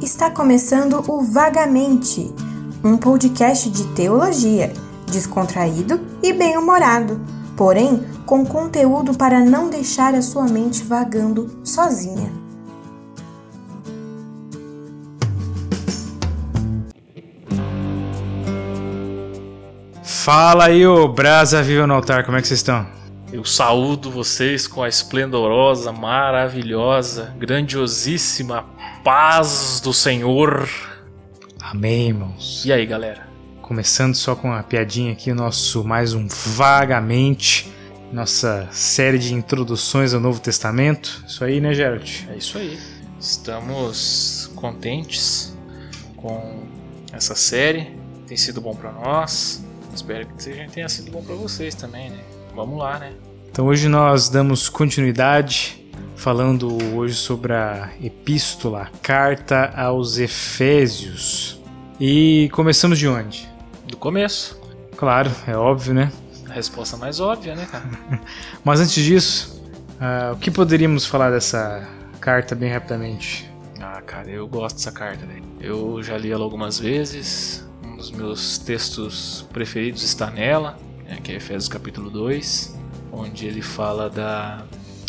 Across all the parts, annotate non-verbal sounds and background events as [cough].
Está começando o Vagamente, um podcast de teologia, descontraído e bem-humorado, porém com conteúdo para não deixar a sua mente vagando sozinha. Fala aí, ô Brasa Viva no Altar, como é que vocês estão? Eu saúdo vocês com a esplendorosa, maravilhosa, grandiosíssima paz do Senhor. Amém, irmãos. E aí, galera? Começando só com uma piadinha aqui, o nosso mais um Vagamente, nossa série de introduções ao Novo Testamento. Isso aí, né, Geralt? É isso aí. Estamos contentes com essa série. Tem sido bom para nós. Espero que tenha sido bom para vocês também, né? Vamos lá, né? Então hoje nós damos continuidade falando hoje sobre a epístola, carta aos Efésios. E começamos de onde? Do começo. Claro, é óbvio, né? A resposta mais óbvia, né, cara? [laughs] Mas antes disso, uh, o que poderíamos falar dessa carta bem rapidamente? Ah, cara, eu gosto dessa carta, velho. Eu já li ela algumas vezes. Um dos meus textos preferidos está nela né, que é Efésios capítulo 2, onde ele fala da,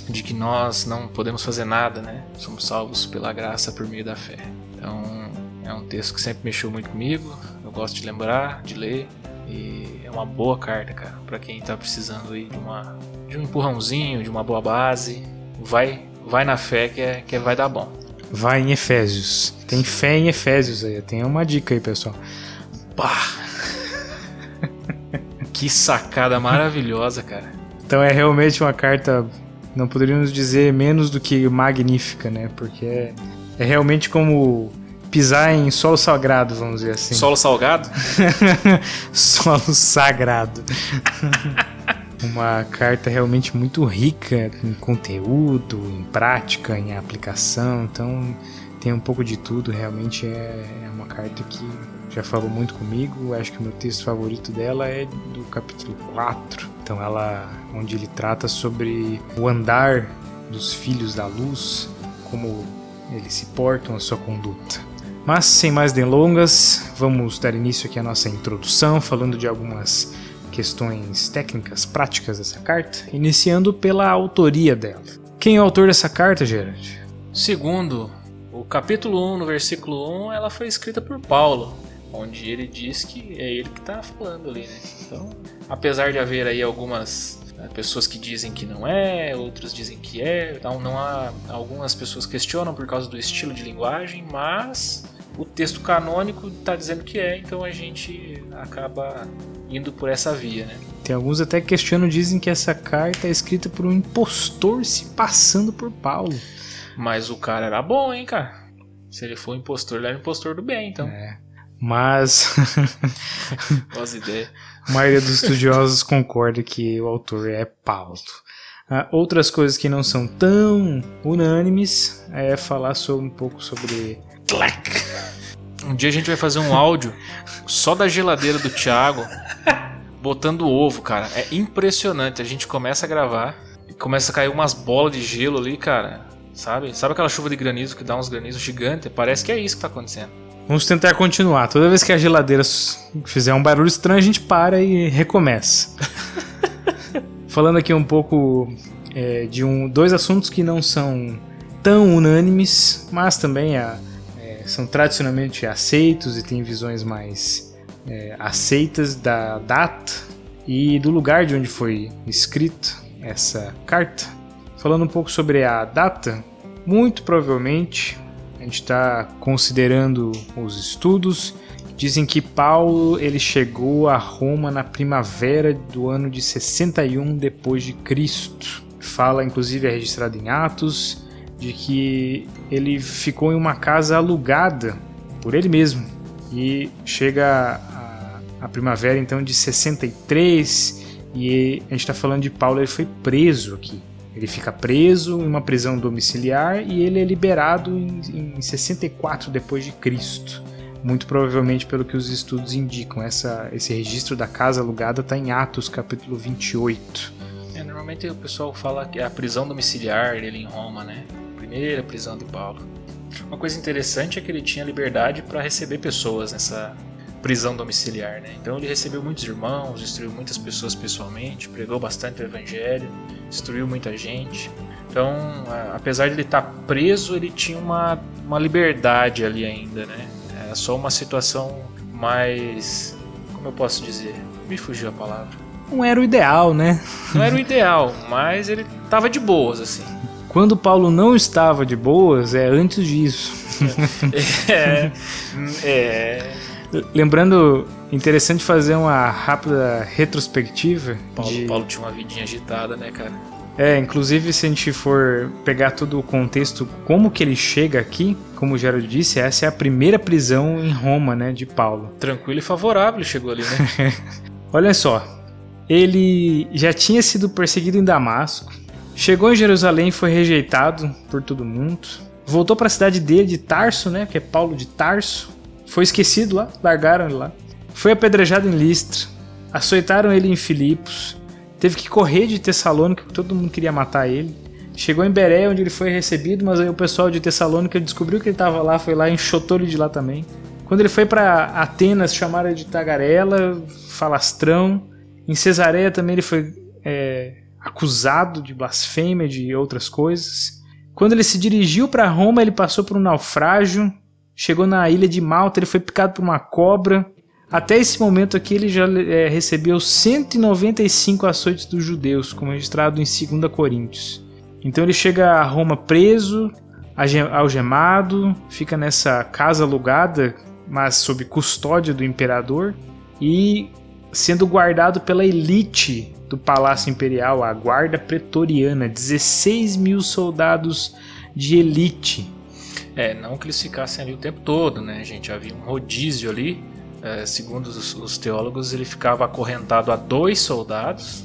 de que nós não podemos fazer nada, né? Somos salvos pela graça por meio da fé. Então, é um texto que sempre mexeu muito comigo, eu gosto de lembrar, de ler, e é uma boa carta, cara, para quem está precisando aí de, uma, de um empurrãozinho, de uma boa base. Vai, vai na fé que, é, que vai dar bom. Vai em Efésios. Tem fé em Efésios aí. Tem uma dica aí, pessoal. Pá! Que sacada maravilhosa, cara. Então é realmente uma carta, não poderíamos dizer menos do que magnífica, né? Porque é, é realmente como pisar em solo sagrado, vamos dizer assim. Solo salgado? [laughs] solo sagrado. [laughs] uma carta realmente muito rica em conteúdo, em prática, em aplicação. Então tem um pouco de tudo. Realmente é, é uma carta que já falou muito comigo. Acho que o meu texto favorito dela é do capítulo 4. Então ela onde ele trata sobre o andar dos filhos da luz, como eles se portam, a sua conduta. Mas sem mais delongas, vamos dar início aqui à nossa introdução, falando de algumas questões técnicas, práticas dessa carta, iniciando pela autoria dela. Quem é o autor dessa carta, Gerard? Segundo o capítulo 1, no versículo 1, ela foi escrita por Paulo, onde ele diz que é ele que está falando ali, né? Então, apesar de haver aí algumas né, pessoas que dizem que não é, outros dizem que é, então não há algumas pessoas questionam por causa do estilo de linguagem, mas o texto canônico está dizendo que é, então a gente acaba indo por essa via, né? Tem alguns até que questionam, dizem que essa carta é escrita por um impostor se passando por Paulo. Mas o cara era bom, hein, cara? Se ele for um impostor, ele era um impostor do bem, então. É. Mas. [laughs] Boas ideias. A maioria dos estudiosos concorda que o autor é Paulo. Uh, outras coisas que não são tão unânimes é falar sobre, um pouco sobre. Black. Um dia a gente vai fazer um áudio só da geladeira do Thiago botando ovo, cara. É impressionante. A gente começa a gravar e começa a cair umas bolas de gelo ali, cara. Sabe? Sabe aquela chuva de granizo que dá uns granizos gigantes? Parece que é isso que tá acontecendo. Vamos tentar continuar. Toda vez que a geladeira fizer um barulho estranho, a gente para e recomeça. [laughs] Falando aqui um pouco é, de um, dois assuntos que não são tão unânimes, mas também é, é, são tradicionalmente aceitos e têm visões mais é, aceitas da data e do lugar de onde foi escrito essa carta. Falando um pouco sobre a data, muito provavelmente gente está considerando os estudos. Dizem que Paulo ele chegou a Roma na primavera do ano de 61 depois de Cristo. Fala inclusive é registrado em Atos de que ele ficou em uma casa alugada por ele mesmo e chega a, a primavera então de 63 e a gente está falando de Paulo ele foi preso aqui ele fica preso em uma prisão domiciliar e ele é liberado em, em 64 depois de Cristo. Muito provavelmente pelo que os estudos indicam. Essa, esse registro da casa alugada está em Atos capítulo 28. É, normalmente o pessoal fala que é a prisão domiciliar dele em Roma, né? Primeira prisão de Paulo. Uma coisa interessante é que ele tinha liberdade para receber pessoas nessa prisão domiciliar, né? Então ele recebeu muitos irmãos, instruiu muitas pessoas pessoalmente, pregou bastante o evangelho, instruiu muita gente. Então, apesar de ele estar preso, ele tinha uma, uma liberdade ali ainda, né? Era só uma situação mais. Como eu posso dizer? Me fugiu a palavra. Não era o ideal, né? Não era o ideal, mas ele estava de boas, assim. Quando Paulo não estava de boas, é antes disso. [laughs] é, é. Lembrando, interessante fazer uma rápida retrospectiva. Paulo, de... Paulo tinha uma vidinha agitada, né, cara? É, inclusive se a gente for pegar todo o contexto, como que ele chega aqui, como o Gerald disse, essa é a primeira prisão em Roma, né, de Paulo. Tranquilo e favorável chegou ali, né? [laughs] Olha só, ele já tinha sido perseguido em Damasco, chegou em Jerusalém e foi rejeitado por todo mundo, voltou para a cidade dele de Tarso, né, que é Paulo de Tarso, foi esquecido lá, largaram ele lá, foi apedrejado em Listra, açoitaram ele em Filipos, Teve que correr de Tessalônica, porque todo mundo queria matar ele. Chegou em Beré, onde ele foi recebido, mas aí o pessoal de Tessalônica descobriu que ele estava lá, foi lá e enxotou ele de lá também. Quando ele foi para Atenas, chamaram ele de tagarela, falastrão. Em Cesareia também ele foi é, acusado de blasfêmia, de outras coisas. Quando ele se dirigiu para Roma, ele passou por um naufrágio. Chegou na ilha de Malta, ele foi picado por uma cobra. Até esse momento aqui ele já é, recebeu 195 açoites dos judeus, como registrado em 2 Coríntios. Então ele chega a Roma preso, algemado, fica nessa casa alugada, mas sob custódia do imperador, e sendo guardado pela elite do Palácio Imperial, a Guarda Pretoriana, 16 mil soldados de elite. É, não que eles ficassem ali o tempo todo, né, gente? Havia um rodízio ali é, segundo os, os, teólogos, ele ficava acorrentado a dois soldados,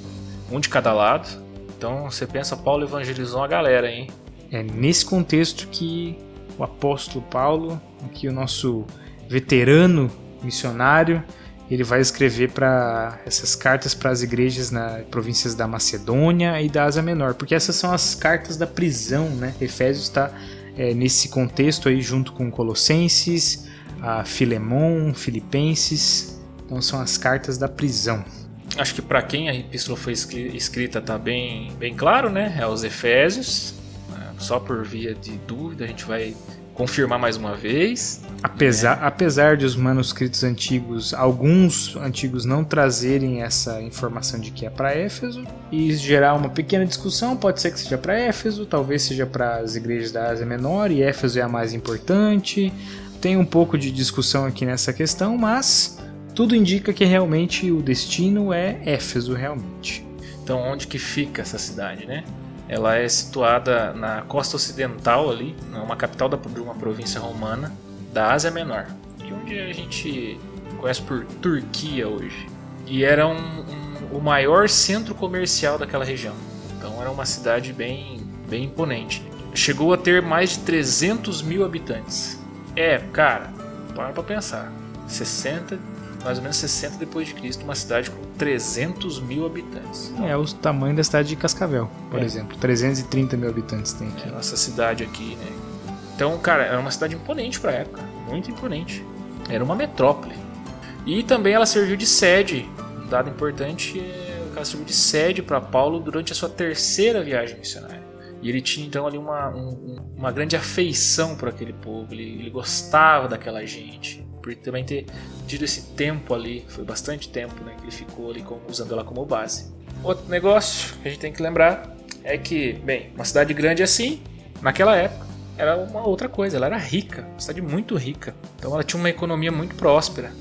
um de cada lado. Então você pensa, Paulo evangelizou uma galera, hein? É nesse contexto que o apóstolo Paulo, aqui o nosso veterano missionário, ele vai escrever para essas cartas para as igrejas nas províncias da Macedônia e da Ásia Menor, porque essas são as cartas da prisão, né? Efésios está é, nesse contexto aí junto com Colossenses, a Filemon, Filipenses. Então são as cartas da prisão. Acho que para quem a epístola foi escrita tá bem, bem claro, né? É os Efésios. Né? Só por via de dúvida a gente vai confirmar mais uma vez. Apesar, né? apesar de os manuscritos antigos, alguns antigos não trazerem essa informação de que é para Éfeso e gerar uma pequena discussão, pode ser que seja para Éfeso, talvez seja para as igrejas da Ásia Menor e Éfeso é a mais importante. Tem um pouco de discussão aqui nessa questão, mas tudo indica que realmente o destino é Éfeso, realmente. Então, onde que fica essa cidade, né? Ela é situada na costa ocidental ali, uma capital de uma província romana da Ásia Menor, que onde a gente conhece por Turquia hoje. E era um, um, o maior centro comercial daquela região. Então era uma cidade bem, bem imponente. Chegou a ter mais de 300 mil habitantes. É, cara, para pra pensar. 60, mais ou menos 60 depois de Cristo, uma cidade com 300 mil habitantes. É o tamanho da cidade de Cascavel, por é. exemplo. 330 mil habitantes tem aqui. É, nossa cidade aqui, né? Então, cara, era uma cidade imponente pra época. Muito imponente. Era uma metrópole. E também ela serviu de sede. Um dado importante é ela serviu de sede para Paulo durante a sua terceira viagem missionária. E ele tinha então ali uma, um, uma grande afeição por aquele povo, ele, ele, gostava daquela gente, por também ter tido esse tempo ali, foi bastante tempo né, que ele ficou ali usando ela como base. Outro negócio que a gente tem que lembrar é que, bem, uma cidade grande assim, naquela época, era uma outra coisa, ela era rica, uma cidade muito rica, então ela tinha uma economia muito próspera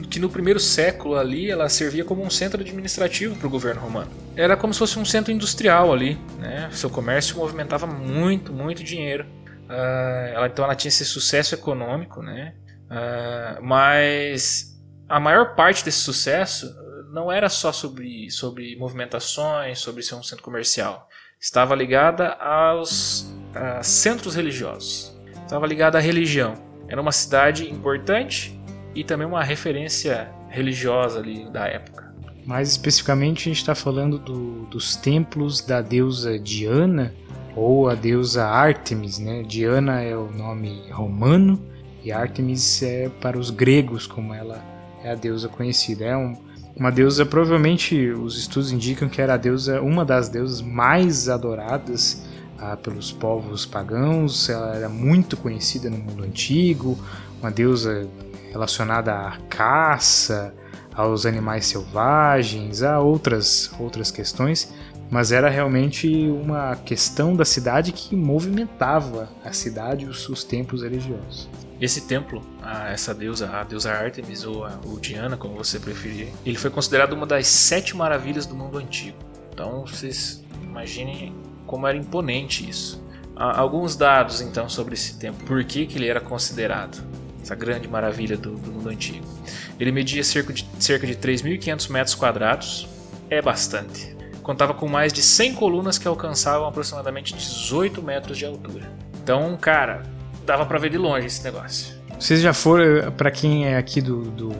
que no primeiro século ali ela servia como um centro administrativo para o governo romano. Era como se fosse um centro industrial ali, né? Seu comércio movimentava muito, muito dinheiro. Uh, ela, então ela tinha esse sucesso econômico, né? Uh, mas a maior parte desse sucesso não era só sobre, sobre movimentações, sobre ser um centro comercial. Estava ligada aos uh, centros religiosos. Estava ligada à religião. Era uma cidade importante e também uma referência religiosa ali da época. Mais especificamente, a gente está falando do, dos templos da deusa Diana ou a deusa Artemis, né? Diana é o nome romano e Artemis é para os gregos, como ela é a deusa conhecida. É um, uma deusa, provavelmente os estudos indicam que era a deusa, uma das deusas mais adoradas ah, pelos povos pagãos. Ela era muito conhecida no mundo antigo, uma deusa relacionada à caça, aos animais selvagens, a outras outras questões mas era realmente uma questão da cidade que movimentava a cidade e os, os templos religiosos. Esse templo, a essa deusa, a deusa Artemis ou, a, ou Diana, como você preferir, ele foi considerado uma das sete maravilhas do mundo antigo. Então vocês imaginem como era imponente isso. Há alguns dados então sobre esse templo, por que, que ele era considerado essa grande maravilha do, do mundo antigo. Ele media cerca de, cerca de 3.500 metros quadrados, é bastante contava com mais de 100 colunas que alcançavam aproximadamente 18 metros de altura. Então, cara, dava para ver de longe esse negócio. Vocês já foram, para quem é aqui do, do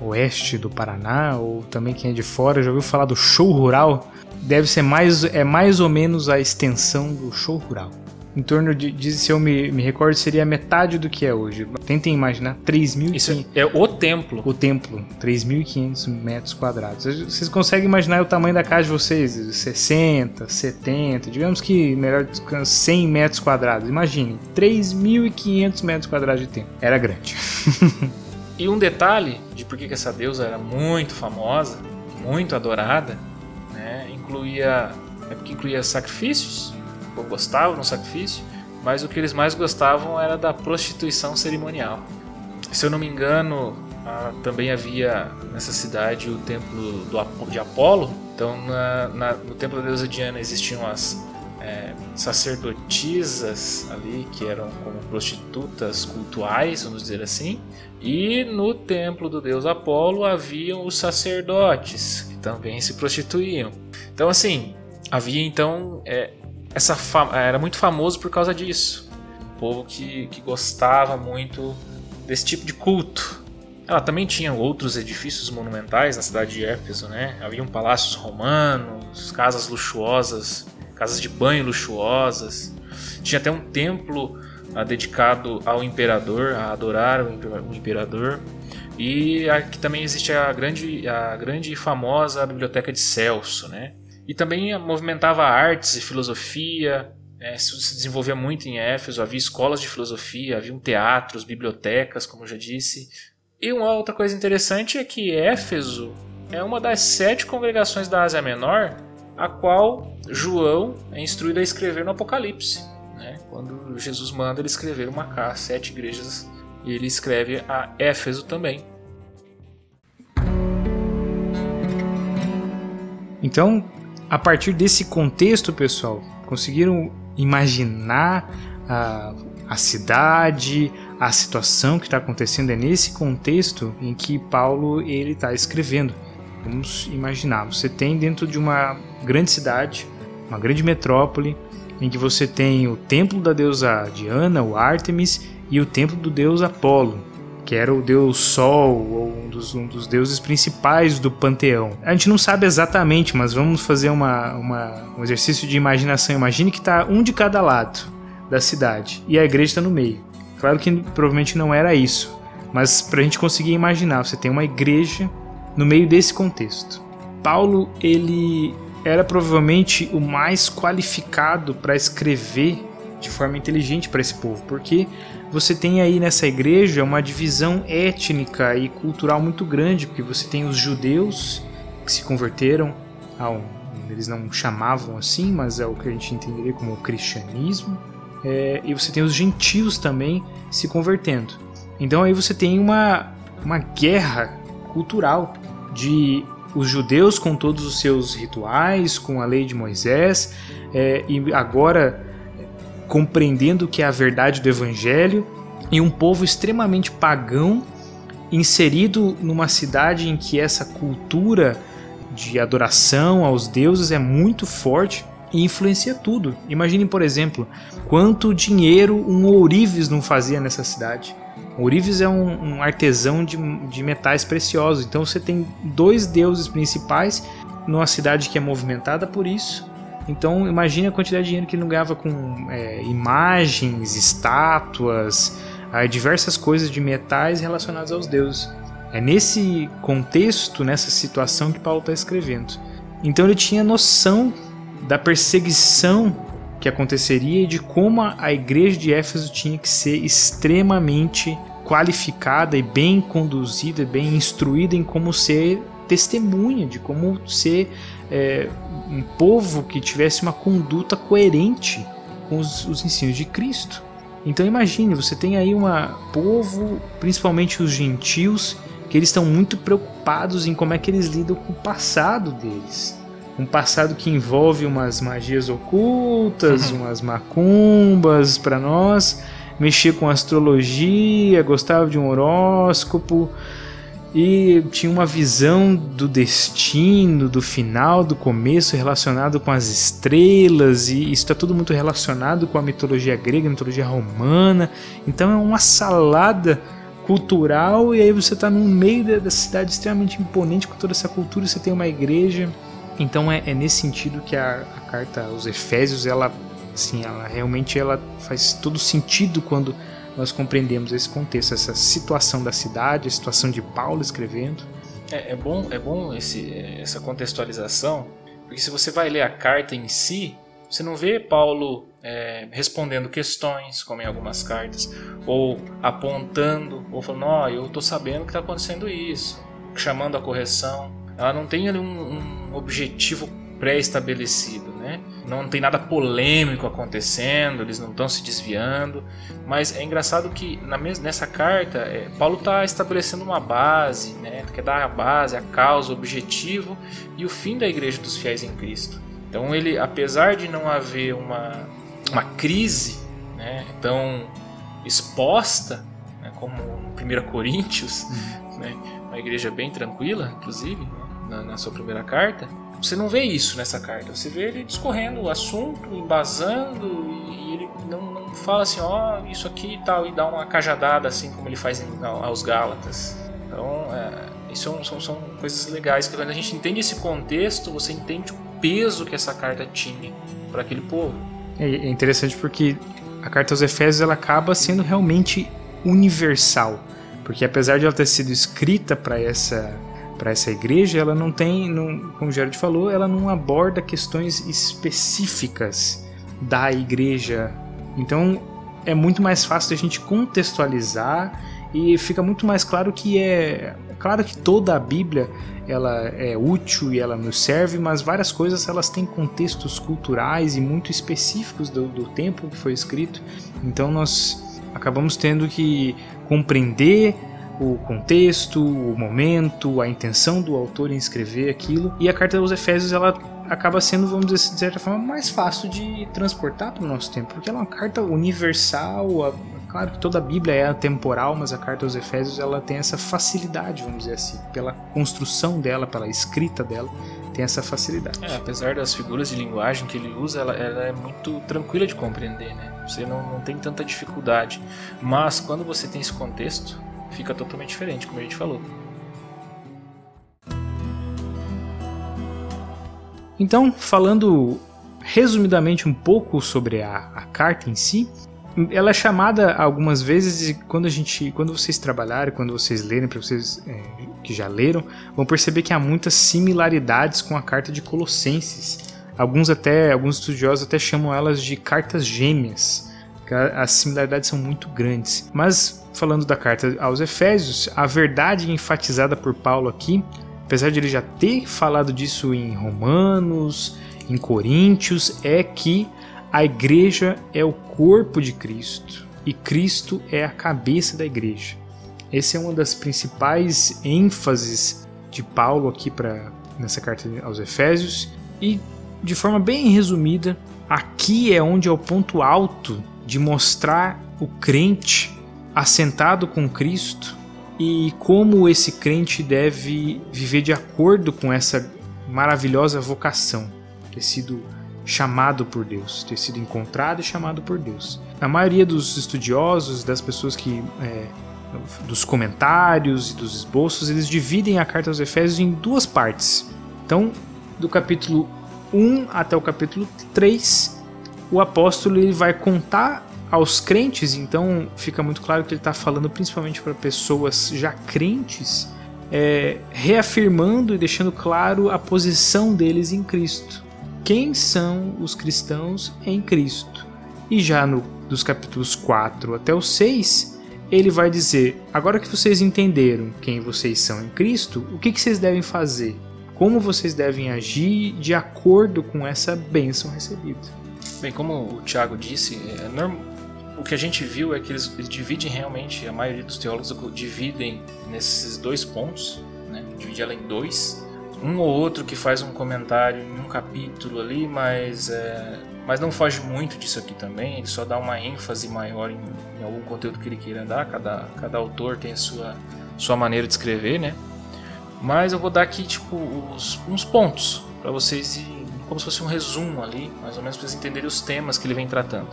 oeste do Paraná, ou também quem é de fora, já ouviu falar do show rural? Deve ser mais, é mais ou menos a extensão do show rural em torno de, se eu me, me recordo, seria metade do que é hoje. Tentem imaginar 3.500... Isso é o templo. O templo, 3.500 metros quadrados. Vocês conseguem imaginar o tamanho da casa de vocês? 60, 70, digamos que melhor 100 metros quadrados. Imagine, 3.500 metros quadrados de templo. Era grande. [laughs] e um detalhe de por que essa deusa era muito famosa, muito adorada, né? incluía, é porque incluía sacrifícios, gostavam no sacrifício, mas o que eles mais gostavam era da prostituição cerimonial. Se eu não me engano, também havia nessa cidade o templo do, de Apolo. Então, na, na, no templo da deusa Diana existiam as é, sacerdotisas ali, que eram como prostitutas cultuais, vamos dizer assim. E no templo do deus Apolo haviam os sacerdotes, que também se prostituíam. Então, assim, havia então é, essa era muito famoso por causa disso. Um povo que, que gostava muito desse tipo de culto. Ela também tinha outros edifícios monumentais na cidade de Éfeso, né? Haviam palácios romanos, casas luxuosas, casas de banho luxuosas. Tinha até um templo ah, dedicado ao imperador, a adorar o imperador. E aqui também existe a grande, a grande e famosa biblioteca de Celso, né? E também movimentava artes e filosofia, né, se desenvolvia muito em Éfeso, havia escolas de filosofia, havia teatros, bibliotecas, como eu já disse. E uma outra coisa interessante é que Éfeso é uma das sete congregações da Ásia Menor a qual João é instruído a escrever no Apocalipse. Né? Quando Jesus manda ele escrever uma casa, sete igrejas, e ele escreve a Éfeso também. Então, a partir desse contexto, pessoal, conseguiram imaginar a, a cidade, a situação que está acontecendo é nesse contexto em que Paulo ele está escrevendo. Vamos imaginar, você tem dentro de uma grande cidade, uma grande metrópole, em que você tem o templo da deusa Diana, o Artemis, e o templo do deus Apolo que era o deus Sol, ou um dos, um dos deuses principais do panteão. A gente não sabe exatamente, mas vamos fazer uma, uma, um exercício de imaginação. Imagine que está um de cada lado da cidade e a igreja está no meio. Claro que provavelmente não era isso, mas para a gente conseguir imaginar, você tem uma igreja no meio desse contexto. Paulo, ele era provavelmente o mais qualificado para escrever de forma inteligente para esse povo, porque você tem aí nessa igreja uma divisão étnica e cultural muito grande, porque você tem os judeus que se converteram ao eles não chamavam assim, mas é o que a gente entenderia como o cristianismo, é, e você tem os gentios também se convertendo. Então aí você tem uma, uma guerra cultural de os judeus com todos os seus rituais, com a lei de Moisés, é, e agora compreendendo o que é a verdade do Evangelho, e um povo extremamente pagão inserido numa cidade em que essa cultura de adoração aos deuses é muito forte e influencia tudo. Imaginem, por exemplo, quanto dinheiro um ourives não fazia nessa cidade. Ourives é um, um artesão de, de metais preciosos, então você tem dois deuses principais numa cidade que é movimentada por isso Então imagine a quantidade de dinheiro que ele não ganhava com é, imagens, estátuas, diversas coisas de metais relacionadas aos deuses. É nesse contexto, nessa situação que Paulo está escrevendo. Então ele tinha noção da perseguição que aconteceria e de como a igreja de Éfeso tinha que ser extremamente qualificada e bem conduzida, bem instruída em como ser testemunha, de como ser é, um povo que tivesse uma conduta coerente com os, os ensinos de Cristo. Então imagine, você tem aí um povo, principalmente os gentios, que eles estão muito preocupados em como é que eles lidam com o passado deles. Um passado que envolve umas magias ocultas, uhum. umas macumbas para nós, mexer com astrologia, gostava de um horóscopo e tinha uma visão do destino, do final, do começo relacionado com as estrelas e isso está tudo muito relacionado com a mitologia grega, a mitologia romana. Então é uma salada cultural e aí você está no meio da cidade extremamente imponente com toda essa cultura, você tem uma igreja. Então é, é nesse sentido que a, a, carta aos Efésios ela, assim, ela realmente ela faz todo sentido quando nós compreendemos esse contexto, essa situação da cidade, a situação de Paulo escrevendo. É, é bom, é bom esse, essa contextualização, porque se você vai ler a carta em si, você não vê Paulo é, respondendo questões, como em algumas cartas, ou apontando, ou falando, ó, oh, eu estou sabendo que está acontecendo isso, chamando a correção. Ela não tem ali um, um objetivo pré-estabelecido, né? Não tem nada polêmico acontecendo, eles não estão se desviando, mas é engraçado que na nessa carta é, Paulo está estabelecendo uma base, né? Quer dar a base, a causa, o objetivo e o fim da igreja dos fiéis em Cristo. Então ele, apesar de não haver uma, uma crise né, tão exposta, né, como 1 Coríntios, uhum. né, uma igreja bem tranquila, inclusive, né, na, na, sua primeira carta, você não vê isso nessa carta. Você vê ele discorrendo o assunto, embasando, e, ele não, não, fala assim, ó, oh, isso aqui e tal, e dá uma cajadada, assim como ele faz em, aos Gálatas. Então, é, são, são, são coisas legais, que quando a gente entende esse contexto, você entende o peso que essa carta tinha para aquele povo. É, é interessante porque a carta aos Efésios ela acaba sendo realmente universal, porque apesar de ela ter sido escrita para essa para essa igreja, ela não tem, não, como o Gerard falou, ela não aborda questões específicas da igreja. Então é muito mais fácil a gente contextualizar e fica muito mais claro que é claro que toda a Bíblia ela é útil e ela nos serve, mas várias coisas elas têm contextos culturais e muito específicos do, do tempo que foi escrito. Então nós acabamos tendo que compreender o contexto, o momento, a intenção do autor em escrever aquilo. E a carta aos Efésios ela acaba sendo, vamos dizer de certa forma, mais fácil de transportar para o nosso tempo, porque ela é uma carta universal, Claro que toda a Bíblia é temporal, mas a carta aos Efésios ela tem essa facilidade, vamos dizer assim, pela construção dela, pela escrita dela, tem essa facilidade. É, apesar das figuras de linguagem que ele usa, ela, ela é muito tranquila de compreender, né? Você não, não tem tanta dificuldade. Mas quando você tem esse contexto, fica totalmente diferente, como a gente falou. Então, falando resumidamente um pouco sobre a, a carta em si, ela é chamada algumas vezes e quando a gente, quando vocês trabalharem, quando vocês lerem, para vocês é, que já leram, vão perceber que há muitas similaridades com a carta de Colossenses. Alguns até, alguns estudiosos até chamam elas de cartas gêmeas. As similaridades são muito grandes. Mas falando da carta aos Efésios, a verdade enfatizada por Paulo aqui, apesar de ele já ter falado disso em Romanos, em Coríntios, é que a igreja é o corpo de Cristo e Cristo é a cabeça da igreja. Essa é uma das principais ênfases de Paulo aqui para nessa carta aos Efésios e de forma bem resumida, aqui é onde é o ponto alto de mostrar o crente assentado com Cristo e como esse crente deve viver de acordo com essa maravilhosa vocação, ter sido chamado por Deus, ter sido encontrado e chamado por Deus. A maioria dos estudiosos, das pessoas que é, dos comentários e dos esboços, eles dividem a carta aos Efésios em duas partes. Então, do capítulo 1 até o capítulo 3, o apóstolo ele vai contar aos crentes, então fica muito claro que ele está falando principalmente para pessoas já crentes, é, reafirmando e deixando claro a posição deles em Cristo. Quem são os cristãos em Cristo? E já no, dos capítulos 4 até o 6, ele vai dizer: agora que vocês entenderam quem vocês são em Cristo, o que, que vocês devem fazer? Como vocês devem agir de acordo com essa bênção recebida? Bem, como o Tiago disse, é normal o que a gente viu é que eles, dividem realmente, a maioria dos teólogos dividem nesses dois pontos, né? divide ela em dois. Um ou outro que faz um comentário em um capítulo ali, mas, é, mas não foge muito disso aqui também, ele só dá uma ênfase maior em, em algum conteúdo que ele queira dar, cada, cada autor tem a sua, sua maneira de escrever, né? Mas eu vou dar aqui tipo os, uns pontos para vocês, como se fosse um resumo ali, mais ou menos para vocês entenderem os temas que ele vem tratando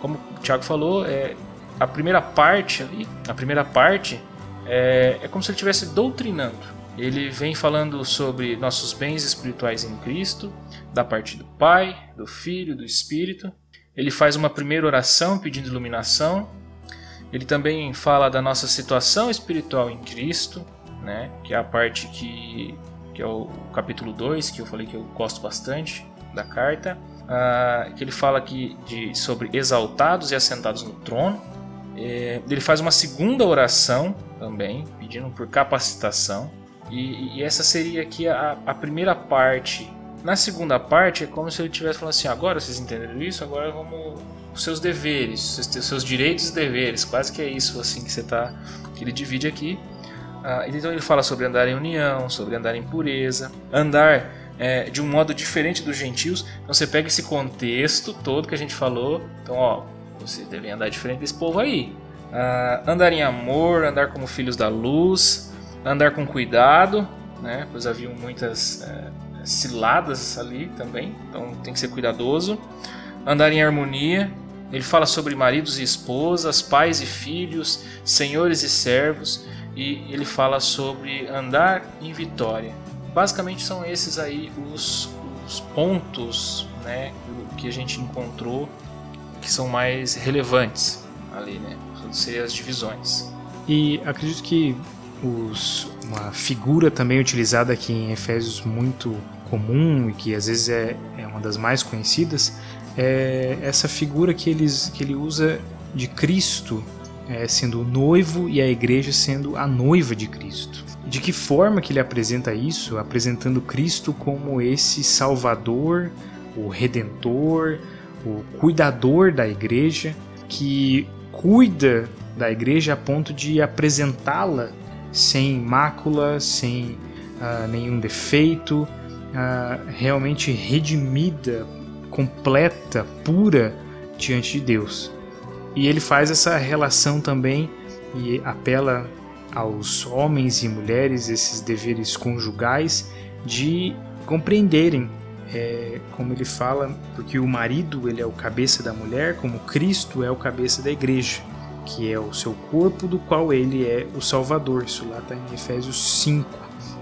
como o Thiago falou, é, a primeira parte a primeira parte é, é como se ele estivesse doutrinando. Ele vem falando sobre nossos bens espirituais em Cristo, da parte do Pai, do Filho, do Espírito. Ele faz uma primeira oração pedindo iluminação. Ele também fala da nossa situação espiritual em Cristo, né? que é a parte que, que é o capítulo 2, que eu falei que eu gosto bastante da carta uh, que ele fala aqui de, sobre exaltados e assentados no trono. É, ele faz uma segunda oração também, pedindo por capacitação. E, e essa seria aqui a, a, primeira parte. Na segunda parte é como se ele estivesse falando assim: agora vocês entenderam isso, agora vamos os seus deveres, seus, seus direitos e deveres. Quase que é isso assim que você tá, que ele divide aqui. Uh, então ele fala sobre andar em união, sobre andar em pureza, andar é, de um modo diferente dos gentios. Então você pega esse contexto todo que a gente falou. Então, ó, vocês devem andar diferente desse povo aí. Uh, andar em amor, andar como filhos da luz, andar com cuidado, né? Pois haviam muitas é, ciladas ali também, então tem que ser cuidadoso. Andar em harmonia. Ele fala sobre maridos e esposas, pais e filhos, senhores e servos, e ele fala sobre andar em vitória basicamente são esses aí os, os pontos né, que a gente encontrou que são mais relevantes ali, né? Ser as divisões. E acredito que os, uma figura também utilizada aqui em Efésios muito comum e que às vezes é, é uma das mais conhecidas é essa figura que, eles, que ele usa de Cristo é, sendo o noivo e a igreja sendo a noiva de Cristo. De que forma que ele apresenta isso? Apresentando Cristo como esse Salvador, o Redentor, o cuidador da igreja, que cuida da igreja a ponto de apresentá-la sem mácula, sem uh, nenhum defeito, uh, realmente redimida, completa, pura diante de Deus. E ele faz essa relação também e apela aos homens e mulheres esses deveres conjugais de compreenderem é, como ele fala, porque o marido ele é o cabeça da mulher, como Cristo é o cabeça da igreja, que é o seu corpo do qual ele é o Salvador. Isso lá está em Efésios 5.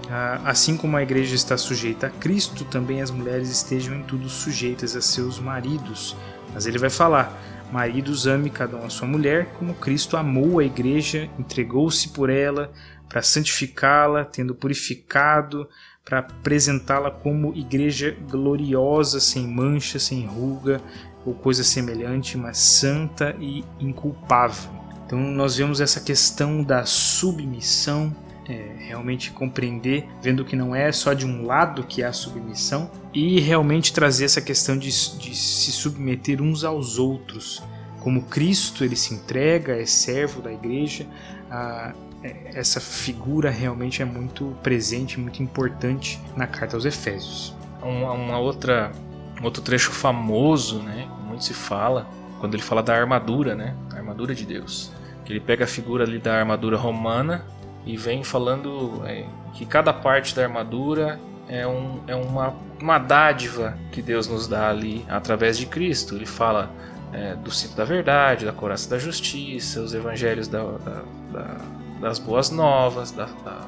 Ah, assim como a igreja está sujeita a Cristo, também as mulheres estejam em tudo sujeitas a seus maridos. Mas ele vai falar: Maridos, ame cada um a sua mulher, como Cristo amou a igreja, entregou-se por ela, para santificá-la, tendo purificado, para apresentá-la como igreja gloriosa, sem mancha, sem ruga ou coisa semelhante, mas santa e inculpável. Então nós vemos essa questão da submissão é, realmente compreender, vendo que não é só de um lado que há submissão, e realmente trazer essa questão de, de se submeter uns aos outros. Como Cristo ele se entrega, é servo da igreja, a, é, essa figura realmente é muito presente, muito importante na carta aos Efésios. Uma, uma outra, um outro trecho famoso, né, muito se fala, quando ele fala da armadura, né, a armadura de Deus. Ele pega a figura ali da armadura romana e vem falando é, que cada parte da armadura é, um, é uma, uma dádiva que Deus nos dá ali através de Cristo. Ele fala é, do cinto da verdade, da coraça da justiça, os evangelhos da, da, da, das boas novas,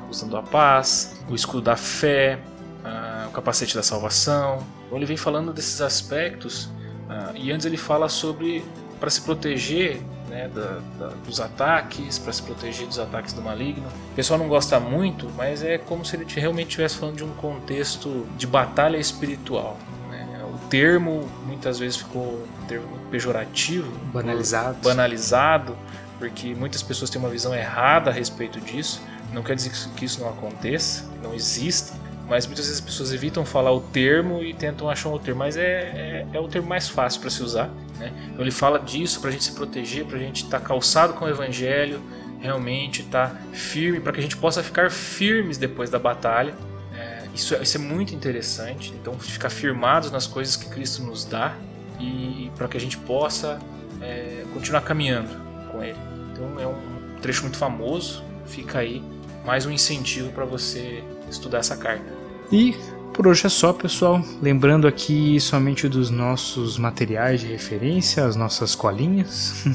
usando a paz, o escudo da fé, uh, o capacete da salvação. Então ele vem falando desses aspectos uh, e antes ele fala sobre para se proteger né, da, da, dos ataques, para se proteger dos ataques do maligno. O pessoal não gosta muito, mas é como se ele realmente estivesse falando de um contexto de batalha espiritual. Né? O termo muitas vezes ficou um termo pejorativo, banalizado. banalizado, porque muitas pessoas têm uma visão errada a respeito disso. Não quer dizer que isso não aconteça, não exista, mas muitas vezes as pessoas evitam falar o termo e tentam achar um outro termo, mas é, é, é o termo mais fácil para se usar. Né? Então ele fala disso para a gente se proteger, para a gente estar tá calçado com o evangelho, realmente estar tá firme, para que a gente possa ficar firmes depois da batalha. É, isso, é, isso é muito interessante, então ficar firmados nas coisas que Cristo nos dá e, e para que a gente possa é, continuar caminhando com Ele. Então é um trecho muito famoso, fica aí mais um incentivo para você estudar essa carta. E por hoje é só, pessoal. Lembrando aqui somente dos nossos materiais de referência, as nossas colinhas.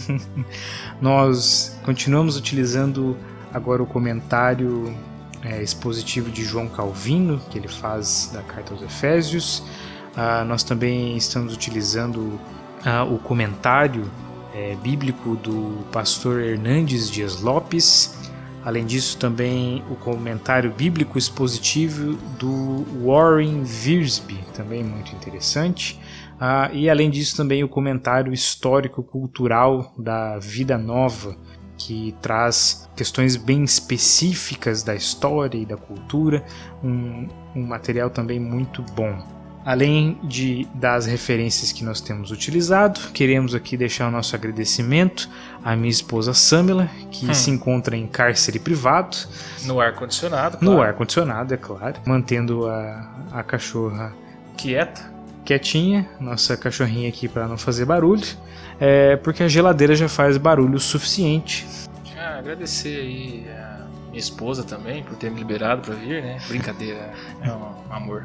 [laughs] Nós continuamos utilizando agora o comentário é, expositivo de João Calvino, que ele faz da carta aos Efésios. Ah, nós também estamos utilizando ah, o comentário é, bíblico do pastor Hernandes Dias Lopes Além disso, também o comentário bíblico expositivo do Warren Wiersbe, também muito interessante. Ah, e além disso, também o comentário histórico-cultural da Vida Nova, que traz questões bem específicas da história e da cultura, um, um material também muito bom. Além de das referências que nós temos utilizado, queremos aqui deixar o nosso agradecimento à minha esposa Samila, que hum. se encontra em cárcere privado. No ar-condicionado. Claro. No ar-condicionado, é claro. Mantendo a, a cachorra quieta. Quietinha, nossa cachorrinha aqui para não fazer barulho. É, porque a geladeira já faz barulho suficiente. Ah, agradecer aí a minha esposa também por ter me liberado para vir, né? Brincadeira, [laughs] é um amor.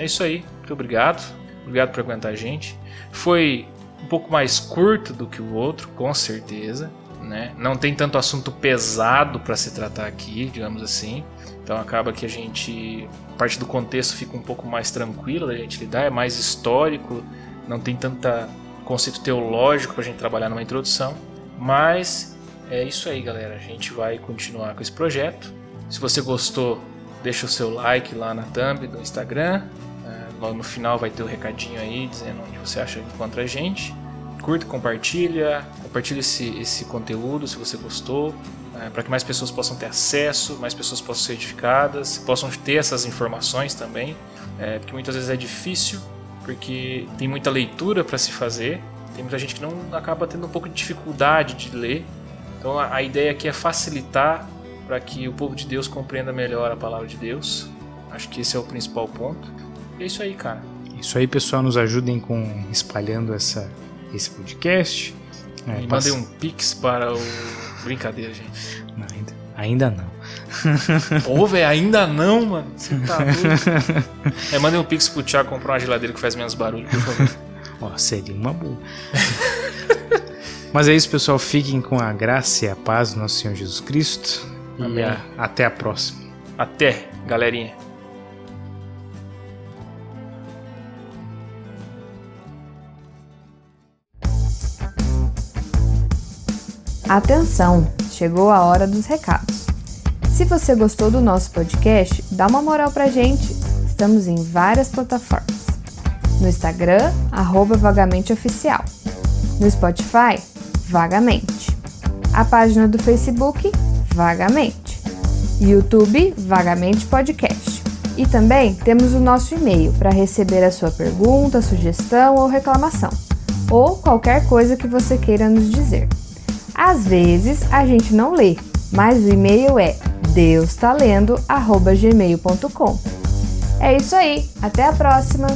É isso aí. Muito obrigado. Obrigado por aguentar a gente. Foi um pouco mais curto do que o outro, com certeza. Né? Não tem tanto assunto pesado para se tratar aqui, digamos assim. Então acaba que a gente, parte do contexto fica um pouco mais tranquila da gente lidar, é mais histórico, não tem tanta conceito teológico para a gente trabalhar numa introdução. Mas é isso aí, galera. A gente vai continuar com esse projeto. Se você gostou, deixa o seu like lá na thumb do Instagram, Logo no final vai ter o um recadinho aí dizendo onde você acha que encontra a gente. Curta, compartilha, compartilha esse, esse conteúdo se você gostou, é, para que mais pessoas possam ter acesso, mais pessoas possam ser edificadas, possam ter essas informações também, é, porque muitas vezes é difícil, porque tem muita leitura para se fazer, tem muita gente que não acaba tendo um pouco de dificuldade de ler. Então a, a ideia aqui é facilitar para que o povo de Deus compreenda melhor a palavra de Deus. Acho que esse é o principal ponto. É isso aí, cara. Isso aí, pessoal, nos ajudem com espalhando essa, esse podcast. É, mandem um pix para o. Brincadeira, gente. Não, ainda, ainda não. [laughs] Pô, velho, ainda não, mano. Você tá [laughs] doido. é, mandem um pix pro Thiago comprar uma geladeira que faz menos barulho, por favor. [laughs] Ó, seria uma boa. Mas é isso, pessoal. Fiquem com a graça e a paz do nosso Senhor Jesus Cristo. Amém. E a, até a próxima. Até, galerinha. Atenção, chegou a hora dos recados. Se você gostou do nosso podcast, dá uma moral pra gente. Estamos em várias plataformas. No Instagram, vagamenteoficial. No Spotify, Vagamente. A página do Facebook, Vagamente. YouTube, Vagamente Podcast. E também temos o nosso e-mail para receber a sua pergunta, sugestão ou reclamação, ou qualquer coisa que você queira nos dizer. Às vezes a gente não lê, mas o e-mail é deustalendo@gmail.com. É isso aí, até a próxima.